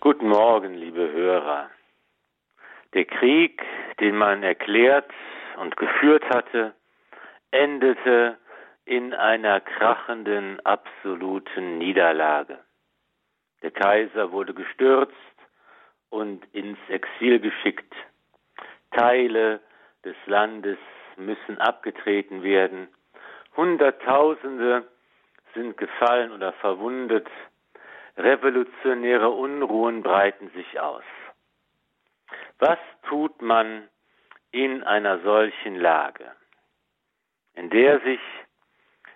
Guten Morgen, liebe Hörer. Der Krieg, den man erklärt und geführt hatte, endete in einer krachenden, absoluten Niederlage. Der Kaiser wurde gestürzt und ins Exil geschickt. Teile des Landes müssen abgetreten werden. Hunderttausende sind gefallen oder verwundet. Revolutionäre Unruhen breiten sich aus. Was tut man in einer solchen Lage, in der sich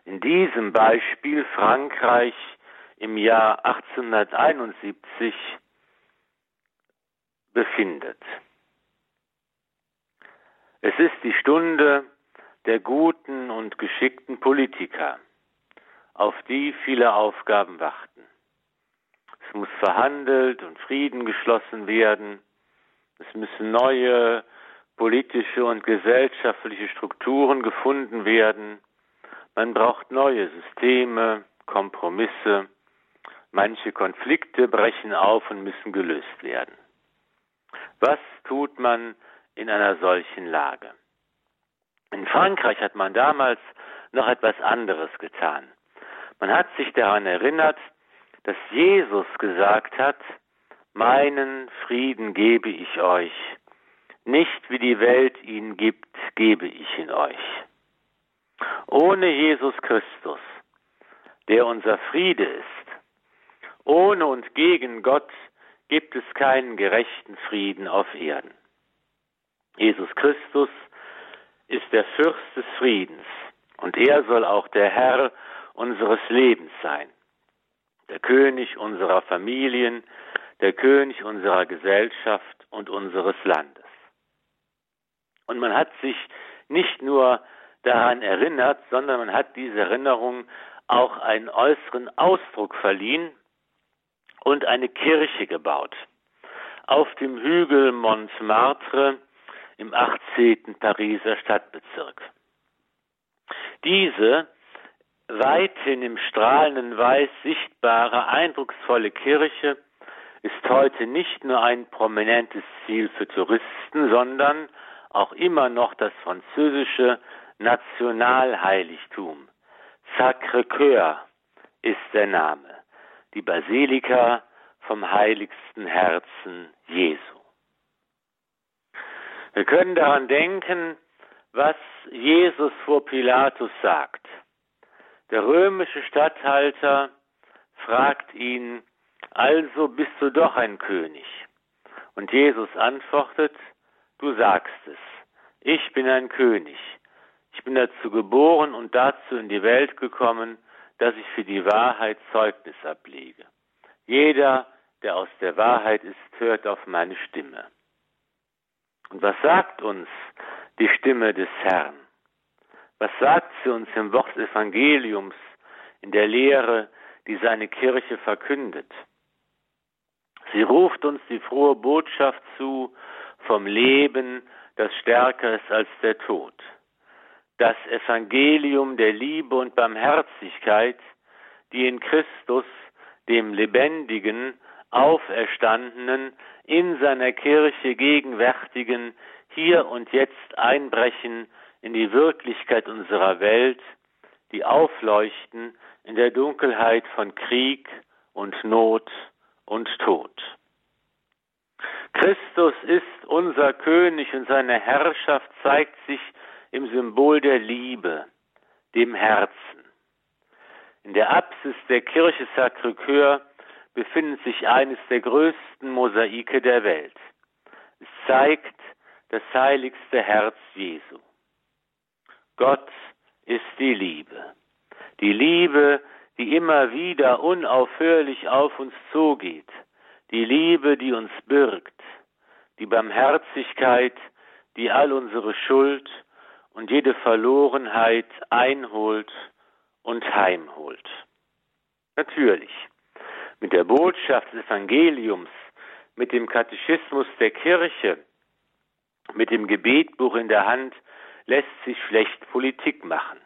in diesem Beispiel Frankreich im Jahr 1871 befindet? Es ist die Stunde der guten und geschickten Politiker, auf die viele Aufgaben warten. Es muss verhandelt und Frieden geschlossen werden. Es müssen neue politische und gesellschaftliche Strukturen gefunden werden. Man braucht neue Systeme, Kompromisse. Manche Konflikte brechen auf und müssen gelöst werden. Was tut man in einer solchen Lage? In Frankreich hat man damals noch etwas anderes getan. Man hat sich daran erinnert, dass Jesus gesagt hat, meinen Frieden gebe ich euch, nicht wie die Welt ihn gibt, gebe ich ihn euch. Ohne Jesus Christus, der unser Friede ist, ohne und gegen Gott gibt es keinen gerechten Frieden auf Erden. Jesus Christus ist der Fürst des Friedens und er soll auch der Herr unseres Lebens sein der König unserer Familien, der König unserer Gesellschaft und unseres Landes. Und man hat sich nicht nur daran erinnert, sondern man hat diese Erinnerung auch einen äußeren Ausdruck verliehen und eine Kirche gebaut. Auf dem Hügel Montmartre im 18. Pariser Stadtbezirk. Diese weithin im strahlenden Weiß sichtbare, eindrucksvolle Kirche ist heute nicht nur ein prominentes Ziel für Touristen, sondern auch immer noch das französische Nationalheiligtum. Sacré-Cœur ist der Name, die Basilika vom heiligsten Herzen Jesu. Wir können daran denken, was Jesus vor Pilatus sagt. Der römische Statthalter fragt ihn, also bist du doch ein König. Und Jesus antwortet, du sagst es, ich bin ein König. Ich bin dazu geboren und dazu in die Welt gekommen, dass ich für die Wahrheit Zeugnis ablege. Jeder, der aus der Wahrheit ist, hört auf meine Stimme. Und was sagt uns die Stimme des Herrn? Was sagt sie uns im Wort des Evangeliums, in der Lehre, die seine Kirche verkündet? Sie ruft uns die frohe Botschaft zu vom Leben, das stärker ist als der Tod. Das Evangelium der Liebe und Barmherzigkeit, die in Christus, dem Lebendigen, Auferstandenen, in seiner Kirche gegenwärtigen, hier und jetzt einbrechen in die Wirklichkeit unserer Welt, die aufleuchten in der Dunkelheit von Krieg und Not und Tod. Christus ist unser König und seine Herrschaft zeigt sich im Symbol der Liebe, dem Herzen. In der Apsis der Kirche Sacré-Cœur befindet sich eines der größten Mosaike der Welt. Es zeigt das heiligste Herz Jesu. Gott ist die Liebe. Die Liebe, die immer wieder unaufhörlich auf uns zugeht. Die Liebe, die uns birgt. Die Barmherzigkeit, die all unsere Schuld und jede Verlorenheit einholt und heimholt. Natürlich, mit der Botschaft des Evangeliums, mit dem Katechismus der Kirche, mit dem Gebetbuch in der Hand lässt sich schlecht Politik machen.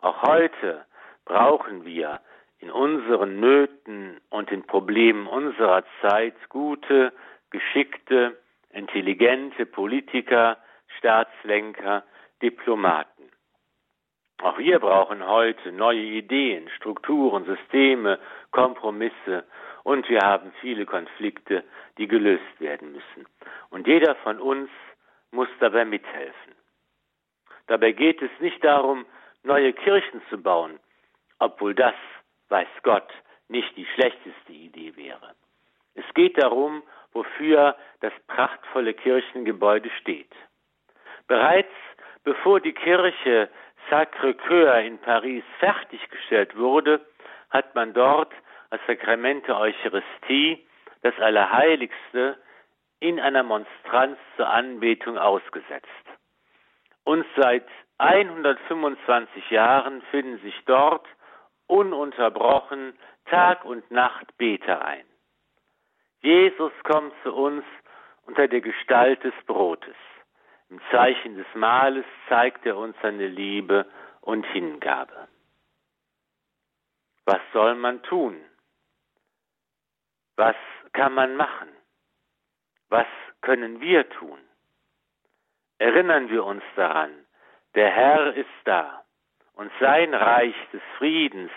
Auch heute brauchen wir in unseren Nöten und den Problemen unserer Zeit gute, geschickte, intelligente Politiker, Staatslenker, Diplomaten. Auch wir brauchen heute neue Ideen, Strukturen, Systeme, Kompromisse und wir haben viele Konflikte, die gelöst werden müssen. Und jeder von uns muss dabei mithelfen. Dabei geht es nicht darum, neue Kirchen zu bauen, obwohl das, weiß Gott, nicht die schlechteste Idee wäre. Es geht darum, wofür das prachtvolle Kirchengebäude steht. Bereits bevor die Kirche Sacré-Cœur in Paris fertiggestellt wurde, hat man dort als Sakrament der Eucharistie das Allerheiligste in einer Monstranz zur Anbetung ausgesetzt. Und seit 125 Jahren finden sich dort ununterbrochen Tag und Nacht Beter ein. Jesus kommt zu uns unter der Gestalt des Brotes. Im Zeichen des Mahles zeigt er uns seine Liebe und Hingabe. Was soll man tun? Was kann man machen? Was können wir tun? Erinnern wir uns daran, der Herr ist da und sein Reich des Friedens,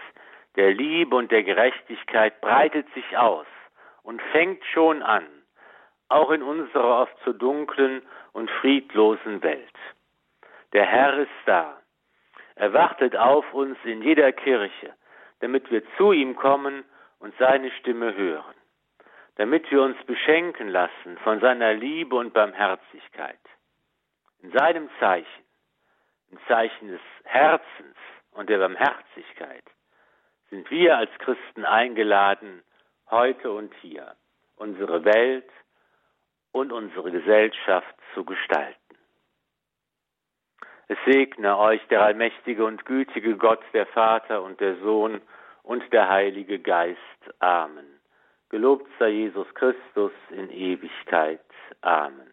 der Liebe und der Gerechtigkeit breitet sich aus und fängt schon an, auch in unserer oft so dunklen und friedlosen Welt. Der Herr ist da. Er wartet auf uns in jeder Kirche, damit wir zu ihm kommen und seine Stimme hören, damit wir uns beschenken lassen von seiner Liebe und Barmherzigkeit. In seinem Zeichen, im Zeichen des Herzens und der Barmherzigkeit, sind wir als Christen eingeladen, heute und hier unsere Welt und unsere Gesellschaft zu gestalten. Es segne euch der allmächtige und gütige Gott, der Vater und der Sohn und der Heilige Geist. Amen. Gelobt sei Jesus Christus in Ewigkeit. Amen.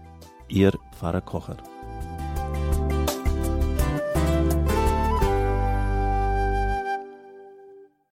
Ihr Pfarrer Kocher.